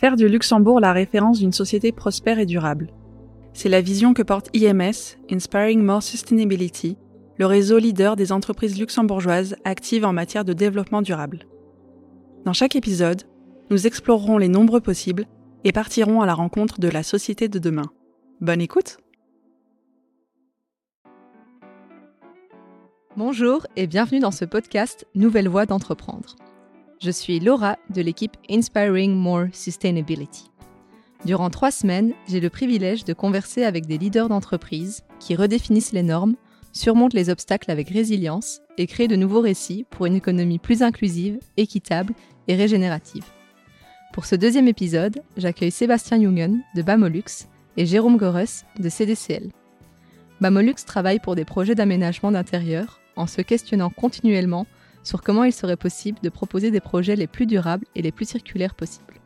Faire du Luxembourg la référence d'une société prospère et durable. C'est la vision que porte IMS, Inspiring More Sustainability, le réseau leader des entreprises luxembourgeoises actives en matière de développement durable. Dans chaque épisode, nous explorerons les nombreux possibles et partirons à la rencontre de la société de demain. Bonne écoute Bonjour et bienvenue dans ce podcast Nouvelle Voie d'entreprendre. Je suis Laura de l'équipe Inspiring More Sustainability. Durant trois semaines, j'ai le privilège de converser avec des leaders d'entreprises qui redéfinissent les normes, surmontent les obstacles avec résilience et créent de nouveaux récits pour une économie plus inclusive, équitable et régénérative. Pour ce deuxième épisode, j'accueille Sébastien Jungen de Bamolux et Jérôme Gorus de CDCL. Bamolux travaille pour des projets d'aménagement d'intérieur en se questionnant continuellement sur comment il serait possible de proposer des projets les plus durables et les plus circulaires possibles.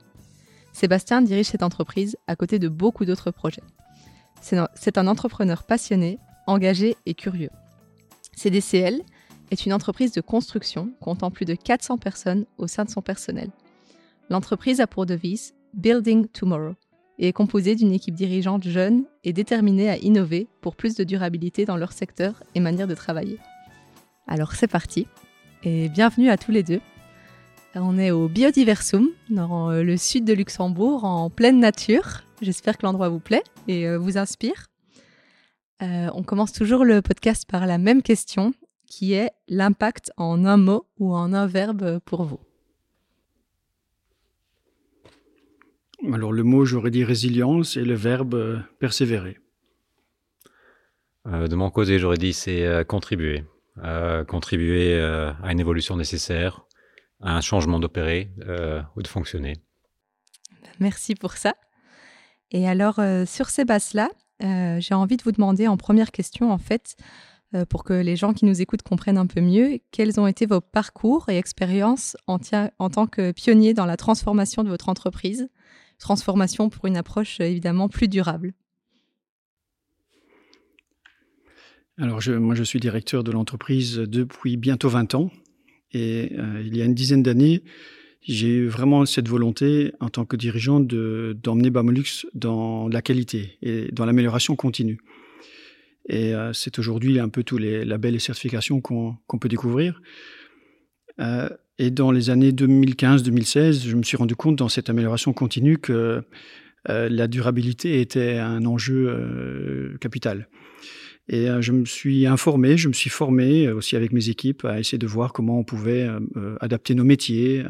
Sébastien dirige cette entreprise à côté de beaucoup d'autres projets. C'est un entrepreneur passionné, engagé et curieux. CDCL est une entreprise de construction comptant plus de 400 personnes au sein de son personnel. L'entreprise a pour devise Building Tomorrow et est composée d'une équipe dirigeante jeune et déterminée à innover pour plus de durabilité dans leur secteur et manière de travailler. Alors c'est parti, et bienvenue à tous les deux. On est au Biodiversum, dans euh, le sud de Luxembourg, en pleine nature. J'espère que l'endroit vous plaît et euh, vous inspire. Euh, on commence toujours le podcast par la même question, qui est l'impact en un mot ou en un verbe pour vous. Alors le mot, j'aurais dit résilience et le verbe persévérer. de mon côté, j'aurais dit c'est contribuer contribuer euh, à une évolution nécessaire, à un changement d'opérer euh, ou de fonctionner. Merci pour ça. Et alors, euh, sur ces bases-là, j'ai envie de vous demander en première question, en fait, pour que les gens qui nous écoutent comprennent un peu mieux, quels ont été vos parcours et expériences en, en tant que pionnier dans la transformation de votre entreprise, transformation pour une approche évidemment plus durable. Alors, moi, je suis directeur de l'entreprise depuis bientôt 20 ans. Et euh, il y a une dizaine d'années, j'ai eu vraiment cette volonté, en tant que dirigeant, d'emmener Bamolux dans la qualité et dans l'amélioration continue. Et euh, c'est aujourd'hui un peu tous les labels et certifications qu'on peut découvrir. Euh, et dans les années 2015-2016, je me suis rendu compte dans cette amélioration continue que la durabilité était un enjeu capital. Et euh, je me suis informé, je me suis formé euh, aussi avec mes équipes à essayer de voir comment on pouvait euh, adapter nos métiers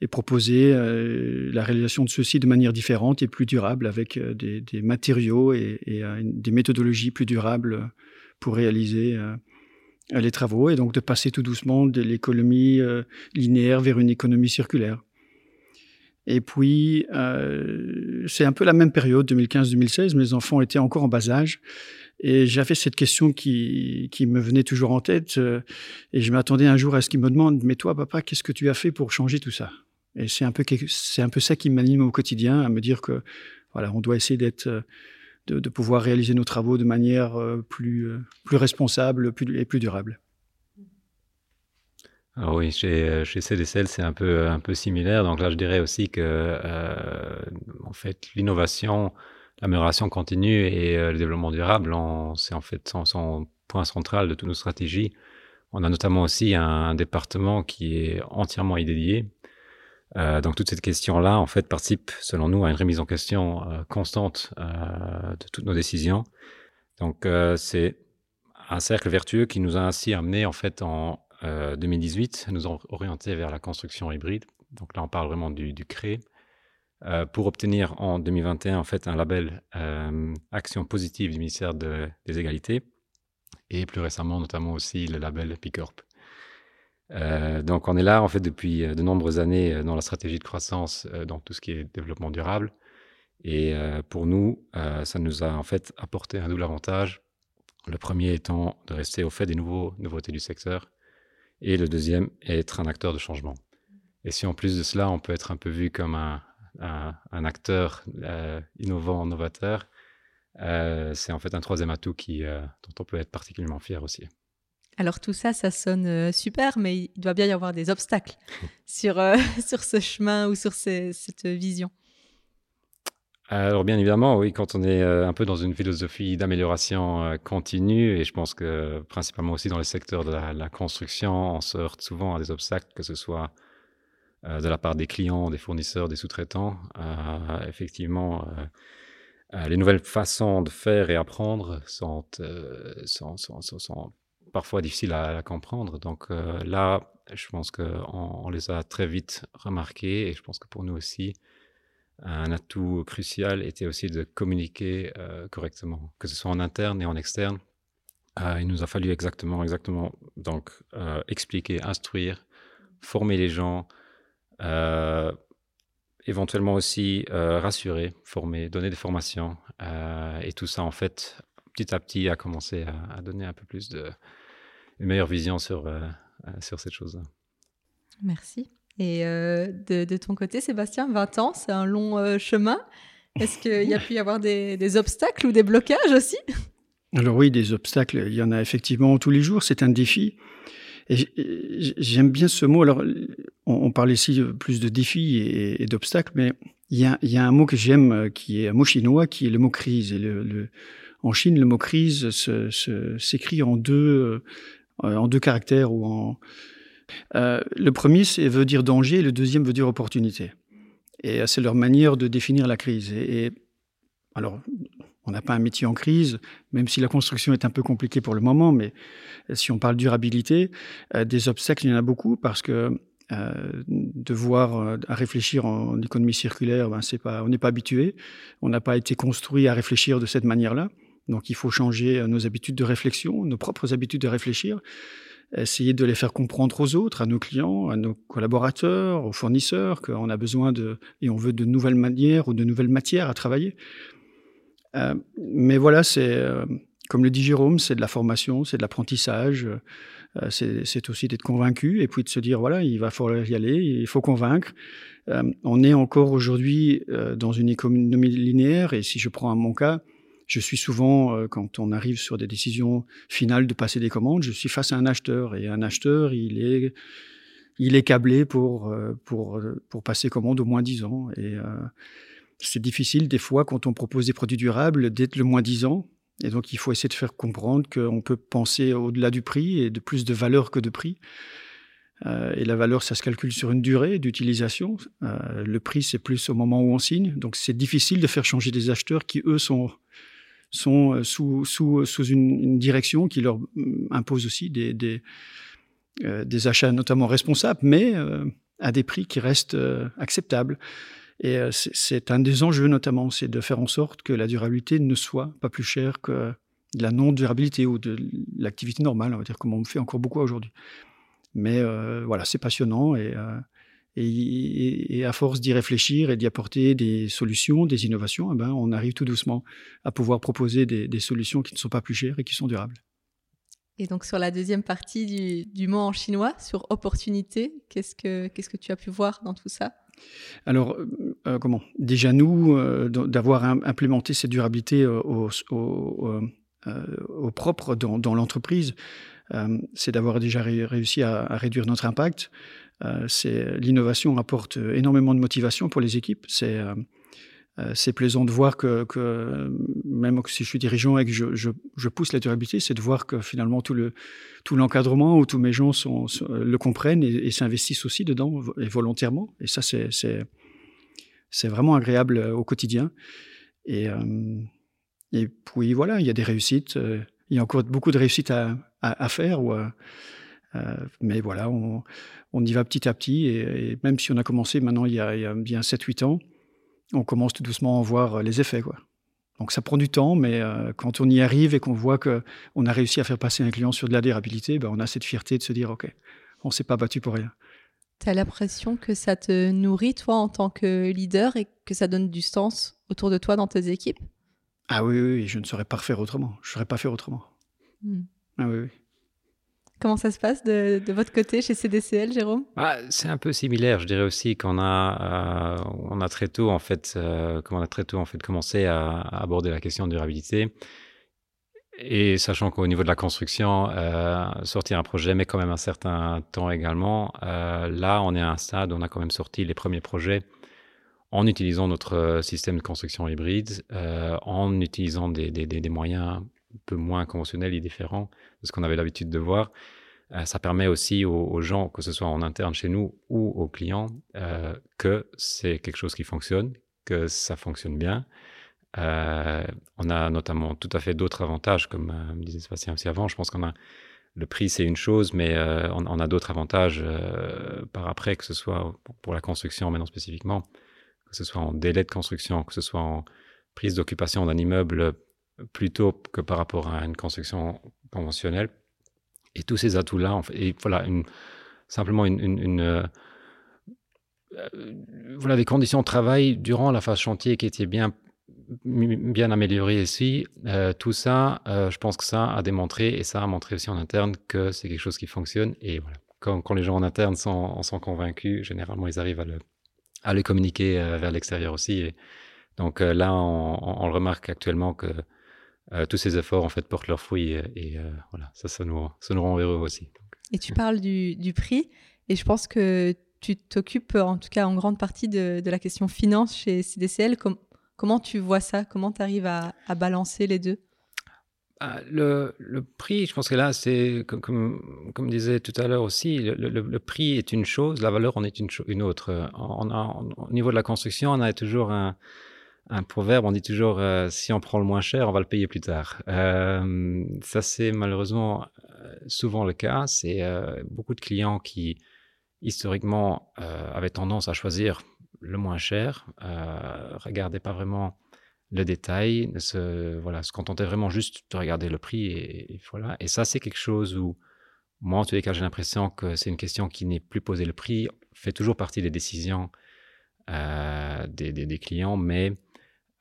et proposer la réalisation de ceux-ci de manière différente et plus durable avec des, matériaux et, des méthodologies plus durables pour réaliser les travaux et donc de passer tout doucement de l'économie linéaire vers une économie circulaire. Et puis, c'est un peu la même période, 2015-2016. Mes enfants étaient encore en bas âge. Et j'avais cette question qui, me venait toujours en tête. Euh, et je m'attendais un jour à ce qu'ils me demandent, mais toi, papa, qu'est-ce que tu as fait pour changer tout ça? Et c'est un peu, c'est un peu ça qui m'anime au quotidien, à me dire que, voilà, on doit essayer d'être, euh, de, pouvoir réaliser nos travaux de manière euh, plus, plus responsable plus, et plus durable. Alors oui, chez, chez CDCL, c'est un peu, un peu similaire. Donc là, je dirais aussi que, en fait, l'innovation, l'amélioration continue et euh, le développement durable, c'est en fait son, point central de toutes nos stratégies. On a notamment aussi un, département qui est entièrement y dédié. Euh, donc toute cette question-là, en fait, participe, selon nous, à une remise en question euh, constante de toutes nos décisions. Donc c'est un cercle vertueux qui nous a ainsi amené, en fait, en 2018, à nous orienter vers la construction hybride. Donc là, on parle vraiment du, du CRE, euh, pour obtenir en 2021 en fait un label euh, Action positive du ministère de, des Égalités et plus récemment notamment aussi le label Picorp. Euh, donc on est là en fait depuis de nombreuses années dans la stratégie de croissance dans tout ce qui est développement durable et pour nous ça nous a en fait apporté un double avantage. Le premier étant de rester au fait des nouveaux nouveautés du secteur et le deuxième être un acteur de changement. Et si en plus de cela on peut être un peu vu comme un, un, acteur euh, innovant, novateur, euh, c'est en fait un troisième atout qui, euh, dont on peut être particulièrement fier aussi. Alors tout ça, ça sonne super, mais il doit bien y avoir des obstacles sur, sur ce chemin ou sur cette vision. alors bien évidemment, oui, quand on est un peu dans une philosophie d'amélioration continue, et je pense que principalement aussi dans le secteur de la, construction, on se heurte souvent à des obstacles, que ce soit de la part des clients, des fournisseurs, des sous-traitants. effectivement, les nouvelles façons de faire et apprendre sont, parfois difficiles à, comprendre. Donc là, je pense qu'on on les a très vite remarqués, et je pense que pour nous aussi, un atout crucial était aussi de communiquer euh, correctement, que ce soit en interne et en externe. Euh, il nous a fallu exactement, exactement, donc euh, expliquer, instruire, former les gens, éventuellement aussi rassurer, former, donner des formations. et tout ça, en fait, petit à petit, a commencé à, à donner un peu plus de une meilleure vision sur, sur cette chose-là. Merci. Et euh, de, ton côté, Sébastien, 20 ans, c'est un long euh, chemin. Est-ce qu'il y a pu y avoir des, obstacles ou des blocages aussi? Alors oui, des obstacles, il y en a effectivement tous les jours, c'est un défi. J'aime bien ce mot. Alors, on, parle ici plus de défis et, d'obstacles, mais il y, a, un mot que j'aime euh, qui est un mot chinois, qui est le mot crise. En Chine, le mot crise s'écrit en deux, en deux caractères ou en, euh, le premier veut dire danger, le deuxième veut dire opportunité. Et euh, c'est leur manière de définir la crise. Et, alors, on n'a pas un métier en crise, même si la construction est un peu compliquée pour le moment, mais euh, si on parle durabilité, des obstacles, il y en a beaucoup parce que devoir à réfléchir en économie circulaire, ben c'est pas, on n'est pas habitué, on n'a pas été construit à réfléchir de cette manière-là. Donc il faut changer nos habitudes de réflexion, nos propres habitudes de réfléchir essayer de les faire comprendre aux autres, à nos clients, à nos collaborateurs, aux fournisseurs, qu'on a besoin de, et on veut de nouvelles manières ou de nouvelles matières à travailler. Euh, mais voilà, c'est, euh, comme le dit Jérôme, c'est de la formation, c'est de l'apprentissage, euh, c'est aussi d'être convaincu et puis de se dire, voilà, il va falloir y aller, il faut convaincre. on est encore aujourd'hui dans une économie linéaire et si je prends mon cas, je suis souvent, quand on arrive sur des décisions finales de passer des commandes, je suis face à un acheteur. Et un acheteur, il est, il est câblé pour, pour, pour passer commande au moins 10 ans. Et c'est difficile, des fois, quand on propose des produits durables, d'être le moins 10 ans. Et donc, il faut essayer de faire comprendre qu'on peut penser au-delà du prix et de plus de valeur que de prix. et la valeur, ça se calcule sur une durée d'utilisation. le prix, c'est plus au moment où on signe. Donc, c'est difficile de faire changer des acheteurs qui, eux, sont sont euh, sous, sous, une, direction qui leur mm, impose aussi des, des, euh, achats notamment responsables, mais euh, à des prix qui restent acceptables. Et c'est un des enjeux notamment, c'est de faire en sorte que la durabilité ne soit pas plus chère que la non-durabilité ou de l'activité normale, on va dire, comme on fait encore beaucoup aujourd'hui. Mais voilà, c'est passionnant et et, à force d'y réfléchir et d'y apporter des solutions, des innovations, eh ben, on arrive tout doucement à pouvoir proposer des, solutions qui ne sont pas plus chères et qui sont durables. Et donc sur la deuxième partie du, mot en chinois, sur opportunité, qu'est-ce que, qu'est-ce que tu as pu voir dans tout ça? Alors, euh, comment? Déjà, nous, euh, d'avoir implémenté cette durabilité au, propre dans, l'entreprise, euh, c'est d'avoir déjà réussi à, réduire notre impact, euh, l'innovation apporte énormément de motivation pour les équipes. Euh, euh, c'est plaisant de voir que, même si je suis dirigeant et que je, pousse la durabilité, c'est de voir que finalement tout le tout l'encadrement où tous mes gens sont, le comprennent et, s'investissent aussi dedans et volontairement. Et ça, c'est vraiment agréable au quotidien. Et puis voilà, il y a des réussites. Il y a encore beaucoup de réussites à, faire ou euh, mais voilà, on, y va petit à petit. Et, même si on a commencé maintenant il y a bien 7-8 ans, on commence tout doucement à voir les effets. Quoi. Donc ça prend du temps, mais euh, quand on y arrive et qu'on voit qu'on a réussi à faire passer un client sur de la durabilité, ben on a cette fierté de se dire, OK, on ne s'est pas battu pour rien. Tu as l'impression que ça te nourrit, toi, en tant que leader, et que ça donne du sens autour de toi dans tes équipes? Ah oui, oui, je ne saurais pas faire autrement. Je ne saurais pas faire autrement. Hmm. Ah oui, oui. Comment ça se passe de, votre côté chez CDCL, Jérôme? Ah, C'est un peu similaire. Je dirais aussi qu'on a, euh, on a très tôt en fait, euh, on a très tôt en fait commencé à, aborder la question de durabilité. Et sachant qu'au niveau de la construction, euh, sortir un projet met quand même un certain temps également. là, on est à un stade où on a quand même sorti les premiers projets en utilisant notre système de construction hybride, en utilisant des, moyens un peu moins conventionnels et différents de ce qu'on avait l'habitude de voir. ça permet aussi aux, gens, que ce soit en interne chez nous ou aux clients, que c'est quelque chose qui fonctionne, que ça fonctionne bien. on a notamment tout à fait d'autres avantages, comme me disait Sébastien aussi avant. Je pense qu'on a le prix, c'est une chose, mais euh, on, a d'autres avantages euh, par après, que ce soit pour la construction maintenant spécifiquement, que ce soit en délai de construction, que ce soit en prise d'occupation d'un immeuble plutôt que par rapport à une construction conventionnelle. Et tous ces atouts-là, et voilà, une, simplement une, euh, voilà, des conditions de travail durant la phase chantier qui étaient bien bien amélioré ici. Euh, tout ça, euh, je pense que ça a démontré, et ça a montré aussi en interne, que c'est quelque chose qui fonctionne. Et voilà, quand, quand les gens en interne sont, en sont convaincus, généralement, ils arrivent à le, à le communiquer vers l'extérieur aussi. Donc là, on, le remarque actuellement que tous ces efforts, en fait, portent leurs fruits. Et, voilà, ça, ça nous, ça nous rend heureux aussi. Et tu parles du, du prix, et je pense que tu t'occupes en tout cas en grande partie de, de la question finance chez CDCL. Comme, Comment tu vois ça? Comment tu arrives à, balancer les deux? Ah, le, prix, je pense que là, c'est comme, comme, comme, disait tout à l'heure aussi, le, prix est une chose, la valeur en est une, une autre. On a, au niveau de la construction, on a toujours un, proverbe, on dit toujours euh, si on prend le moins cher, on va le payer plus tard. Euh, ça, c'est malheureusement euh, souvent le cas. C'est beaucoup de clients qui, historiquement, avaient tendance à choisir le moins cher, euh, regardez pas vraiment le détail, se, voilà, se contenter vraiment juste de regarder le prix et, voilà. Et ça, c'est quelque chose où, moi, en tous les cas, j'ai l'impression que c'est une question qui n'est plus posée. Le prix fait toujours partie des décisions euh, des, clients, mais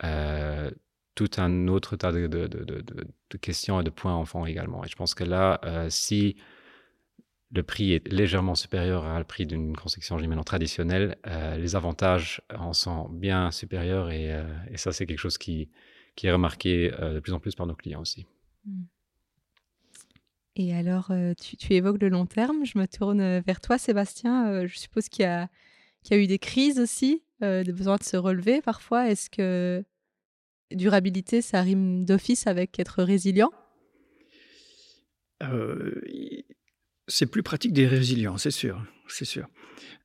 euh, tout un autre tas de, questions et de points en font également. Et je pense que là, euh, si le prix est légèrement supérieur à le prix d'une construction maintenant traditionnelle, euh, les avantages en sont bien supérieurs et, ça, c'est quelque chose qui, est remarqué de plus en plus par nos clients aussi. Et alors, tu, évoques le long terme. Je me tourne vers toi, Sébastien. je suppose qu'il y, a, y a eu des crises aussi, des besoins de se relever parfois. Est-ce que durabilité, ça rime d'office avec être résilient? C'est plus pratique des résilients, c'est sûr, c'est sûr.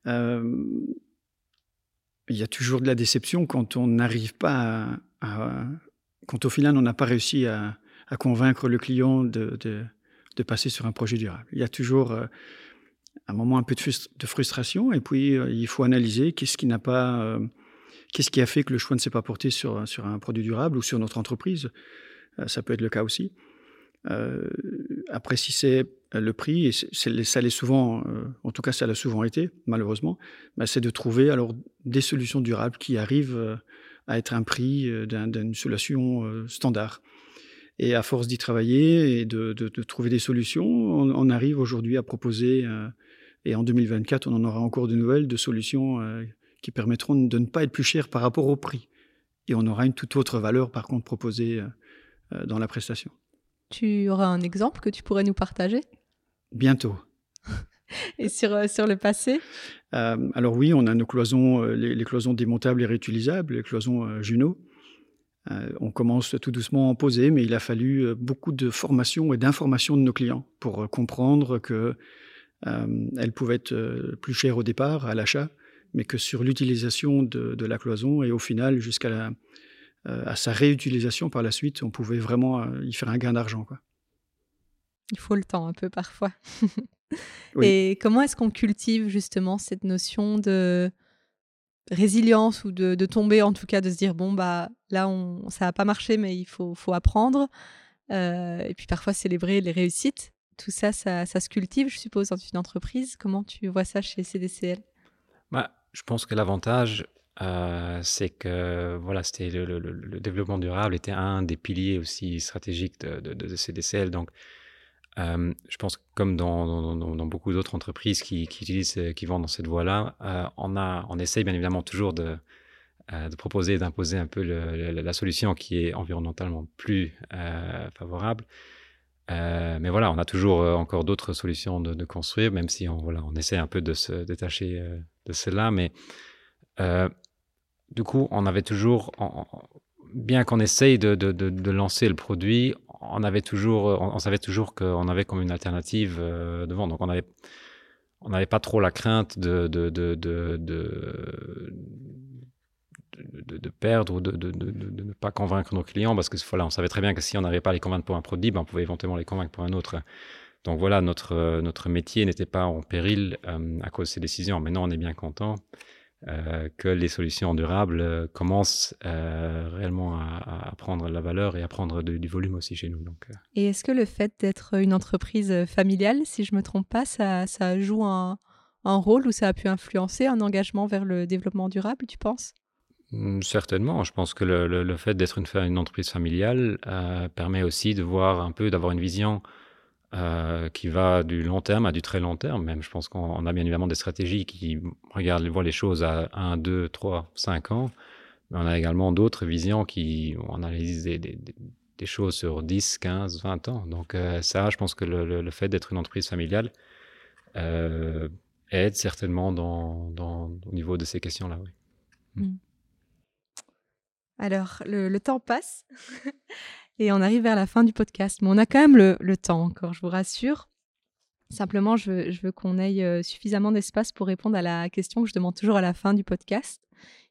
Euh, il y a toujours de la déception quand on n'arrive pas à, quand au final on n'a pas réussi à, convaincre le client de, passer sur un projet durable. Il y a toujours euh, un moment un peu de, frustration et puis euh, il faut analyser qu'est-ce qui n'a pas, qu'est-ce qui a fait que le choix ne s'est pas porté sur, sur un produit durable ou sur notre entreprise? ça peut être le cas aussi. après, si c'est le prix, et ça l'est souvent, euh, en tout cas ça l'a souvent été, malheureusement, bah, c'est de trouver alors des solutions durables qui arrivent euh, à être un prix euh, d'une solution standard. Et à force d'y travailler et de, trouver des solutions, on, arrive aujourd'hui à proposer, et en 2024, on en aura encore de nouvelles, de solutions qui permettront de ne pas être plus cher par rapport au prix. Et on aura une toute autre valeur, par contre, proposée dans la prestation. Tu auras un exemple que tu pourrais nous partager? Bientôt. et sur, euh, sur le passé? Euh, Alors oui, on a nos cloisons, euh, les, cloisons démontables et réutilisables, les cloisons Juno. on commence tout doucement à en poser, mais il a fallu beaucoup de formation et d'information de nos clients pour comprendre que elles pouvaient être plus chères au départ, à l'achat, mais que sur l'utilisation de, de, la cloison et au final jusqu'à la, à sa réutilisation par la suite, on pouvait vraiment y faire un gain d'argent. Quoi. Il faut le temps un peu parfois. Et comment est-ce qu'on cultive justement cette notion de résilience ou de, tomber en tout cas, de se dire bon bah là on, ça n'a pas marché mais il faut, faut apprendre. Euh, et puis parfois célébrer les réussites. Tout ça, ça, se cultive, je suppose, dans une entreprise. Comment tu vois ça chez CDCL bah, Je pense que l'avantage, euh, c'est que voilà, c'était le, développement durable était un des piliers aussi stratégiques de, de, CDCL. Donc, euh, je pense que comme dans, beaucoup d'autres entreprises qui, utilisent, euh, qui vont dans cette voie-là, on, a, on essaye bien évidemment toujours de proposer, d'imposer un peu la solution qui est environnementalement plus favorable. Mais voilà, on a toujours encore d'autres solutions de, construire, même si on, voilà, on essaie un peu de se détacher de cela. Mais du coup, on avait toujours, bien qu'on essaye de, de, de, lancer le produit, on avait toujours, on, savait toujours qu'on avait comme une alternative devant. Donc on avait, on n'avait pas trop la crainte de, de, perdre ou de, ne pas convaincre nos clients parce que voilà, on savait très bien que si on n'arrivait pas à les convaincre pour un produit, ben, on pouvait éventuellement les convaincre pour un autre. Donc voilà, notre, notre métier n'était pas en péril euh, à cause de ces décisions. Maintenant, on est bien content euh, que les solutions durables euh, commencent réellement à, prendre la valeur et à prendre du volume aussi chez nous. Donc, Et est-ce que le fait d'être une entreprise familiale, si je ne me trompe pas, ça, ça joue un, rôle ou ça a pu influencer un engagement vers le développement durable, tu penses? Certainement. Je pense que le, fait d'être une, entreprise familiale euh, permet aussi de voir un peu, d'avoir une vision euh, qui va du long terme à du très long terme. Même, je pense qu'on a bien évidemment des stratégies qui regardent, voient les choses à 1, 2, 3, 5 ans. Mais on a également d'autres visions qui, on analyse des, choses sur 10, 15, 20 ans. Donc, euh, ça, je pense que le, fait d'être une entreprise familiale aide certainement au niveau de ces questions-là. Mmh. Alors, le, temps passe et on arrive vers la fin du podcast, mais on a quand même le, temps encore, je vous rassure. Simplement, je veux, qu'on ait euh, suffisamment d'espace pour répondre à la question que je demande toujours à la fin du podcast,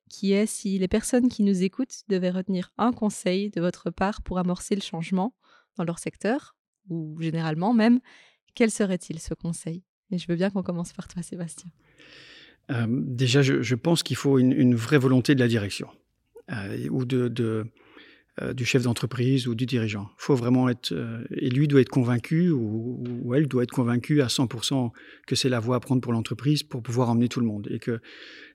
qui est si les personnes qui nous écoutent devaient retenir un conseil de votre part pour amorcer le changement dans leur secteur, ou généralement même, quel serait-il ce conseil? Et je veux bien qu'on commence par toi, Sébastien. Euh, déjà, je, pense qu'il faut une, vraie volonté de la direction. Euh, ou de, euh, du chef d'entreprise ou du dirigeant. faut vraiment être, euh, et lui doit être convaincu ou, elle doit être convaincue à 100% que c'est la voie à prendre pour l'entreprise pour pouvoir emmener tout le monde et que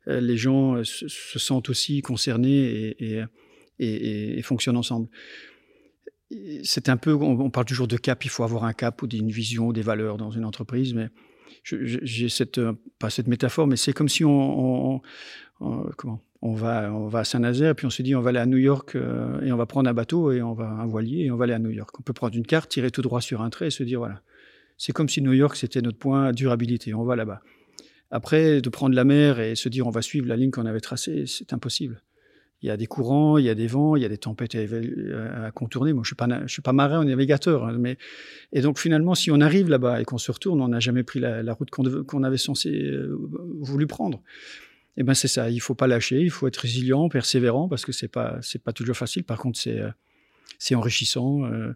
les gens se, sentent aussi concernés et, fonctionnent ensemble. C'est un peu, on, parle toujours de cap, il faut avoir un cap ou d'une vision, des valeurs dans une entreprise, mais j'ai cette, pas cette métaphore, mais c'est comme si on, comment, on va, on va à Saint-Nazaire, puis on se dit on va aller à New York euh, et on va prendre un bateau et on va un voilier et on va aller à New York. On peut prendre une carte, tirer tout droit sur un trait et se dire voilà. C'est comme si New York c'était notre point durabilité, on va là-bas. Après, de prendre la mer et se dire on va suivre la ligne qu'on avait tracée, c'est impossible. Il y a des courants, il y a des vents, il y a des tempêtes à, contourner. Moi, je suis pas, suis pas marin ou navigateur, hein, mais et donc finalement, si on arrive là-bas et qu'on se retourne, on n'a jamais pris la, route qu'on avait censé euh, voulu prendre. Eh ben c'est ça. Il faut pas lâcher, il faut être résilient, persévérant, parce que c'est pas c'est pas toujours facile. Par contre, c'est euh, c'est enrichissant, euh,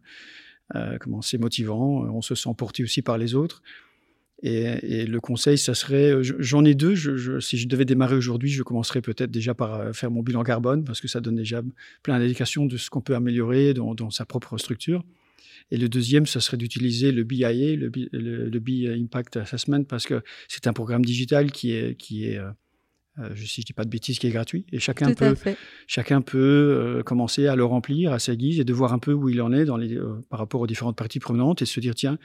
euh, comment c'est motivant. On se sent porté aussi par les autres. Et, le conseil, ça serait, j'en ai deux. Si je devais démarrer aujourd'hui, je commencerais peut-être déjà par faire mon bilan carbone, parce que ça donne déjà plein d'indications de ce qu'on peut améliorer dans, sa propre structure. Et le deuxième, ça serait d'utiliser le BIA, le, le, le Impact Assessment, parce que c'est un programme digital qui est, qui est si je dis pas de bêtises, qui est gratuit. Et chacun peut, chacun peut euh, commencer à le remplir à sa guise et de voir un peu où il en est dans les, euh, par rapport aux différentes parties prenantes et se dire, tiens,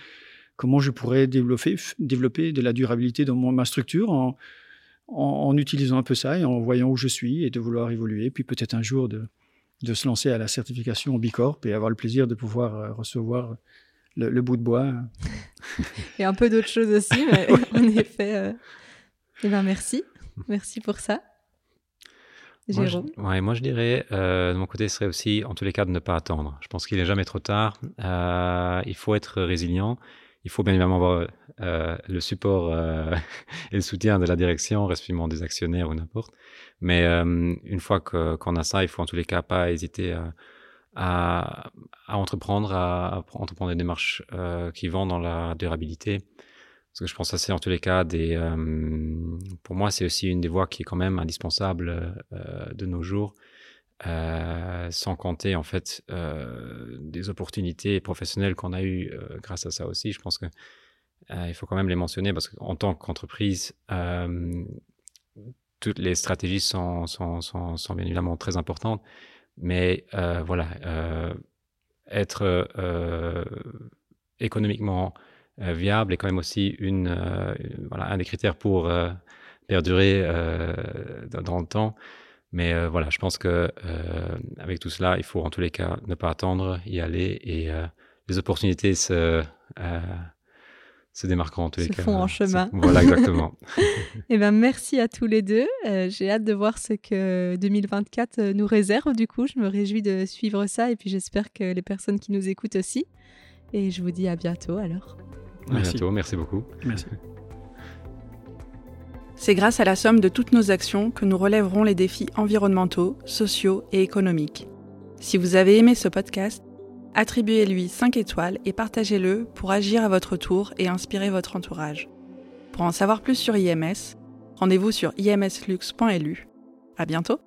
comment je pourrais développer, développer de la durabilité dans ma structure en, en, utilisant un peu ça et en voyant où je suis et de vouloir évoluer. Puis peut-être un jour de, de se lancer à la certification Bicorp et avoir le plaisir de pouvoir recevoir le, bout de bois. et un peu d'autres choses aussi, mais en effet. Eh ben merci. Merci pour ça. Jérôme moi, je, moi, je dirais, euh, de mon côté, ce serait aussi, en tous les cas, de ne pas attendre. Je pense qu'il n'est jamais trop tard. Euh, il faut être résilient. Il faut bien évidemment avoir euh, le support et le soutien de la direction, respectivement des actionnaires ou n'importe. Mais une fois qu'on a ça, il faut en tous les cas pas hésiter à, à entreprendre, à, à, entreprendre des démarches qui vont dans la durabilité. Parce que je pense que c'est en tous les cas des. Euh, pour moi, c'est aussi une des voies qui est quand même indispensable euh, de nos jours, euh, sans compter en fait des opportunités professionnelles qu'on a eues grâce à ça aussi. Je pense que il faut quand même les mentionner parce qu'en tant qu'entreprise, toutes les stratégies sont, sont, sont, bien évidemment très importantes, mais voilà, être économiquement viable est quand même aussi une, euh, voilà, un des critères pour euh, perdurer dans le temps. Mais voilà, je pense que avec tout cela, il faut en tous les cas ne pas attendre, y aller et les opportunités se, se démarqueront en tous les se cas. font en chemin. Voilà, exactement. Eh ben, merci à tous les deux. Euh, J'ai hâte de voir ce que 2024 euh, nous réserve. Du coup, je me réjouis de suivre ça et puis j'espère que les personnes qui nous écoutent aussi. Et je vous dis à bientôt alors. À Merci. bientôt. Merci beaucoup. Merci. C'est grâce à la somme de toutes nos actions que nous relèverons les défis environnementaux, sociaux et économiques. Si vous avez aimé ce podcast, attribuez-lui 5 étoiles et partagez-le pour agir à votre tour et inspirer votre entourage. Pour en savoir plus sur IMS, rendez-vous sur imslux.lu. À bientôt!